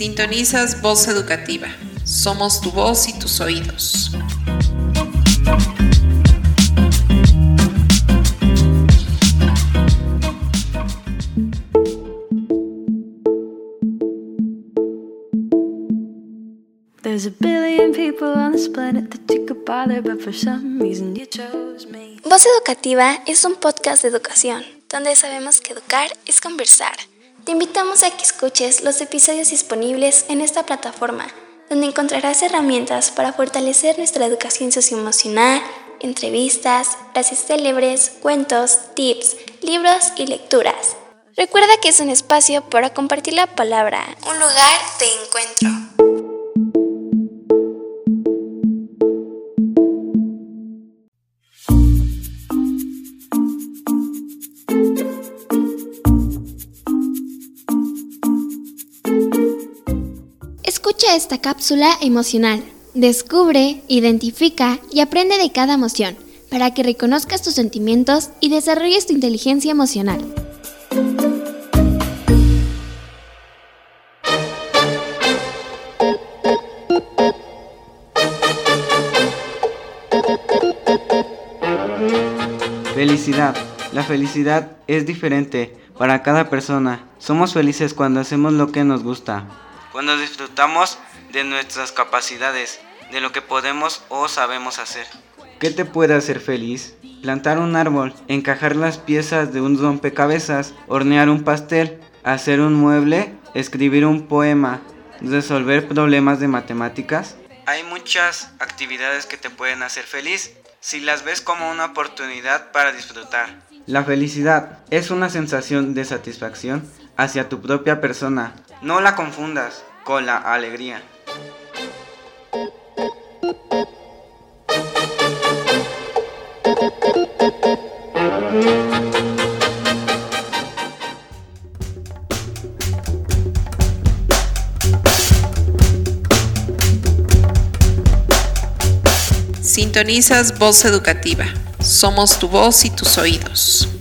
Sintonizas Voz Educativa. Somos tu voz y tus oídos. There's a billion people on this planet that you could bother, but for some reason you chose me. Voz Educativa es un podcast de educación, donde sabemos que educar es conversar. Te invitamos a que escuches los episodios disponibles en esta plataforma, donde encontrarás herramientas para fortalecer nuestra educación socioemocional, entrevistas, frases célebres, cuentos, tips, libros y lecturas. Recuerda que es un espacio para compartir la palabra, un lugar de encuentro. Escucha esta cápsula emocional. Descubre, identifica y aprende de cada emoción para que reconozcas tus sentimientos y desarrolles tu inteligencia emocional. Felicidad. La felicidad es diferente para cada persona. Somos felices cuando hacemos lo que nos gusta, cuando disfrutamos de nuestras capacidades, de lo que podemos o sabemos hacer. ¿Qué te puede hacer feliz? Plantar un árbol, encajar las piezas de un rompecabezas, hornear un pastel, hacer un mueble, escribir un poema, resolver problemas de matemáticas. Hay muchas actividades que te pueden hacer feliz si las ves como una oportunidad para disfrutar. La felicidad es una sensación de satisfacción hacia tu propia persona. No la confundas con la alegría. Sintonizas Voz Educativa. Somos tu voz y tus oídos.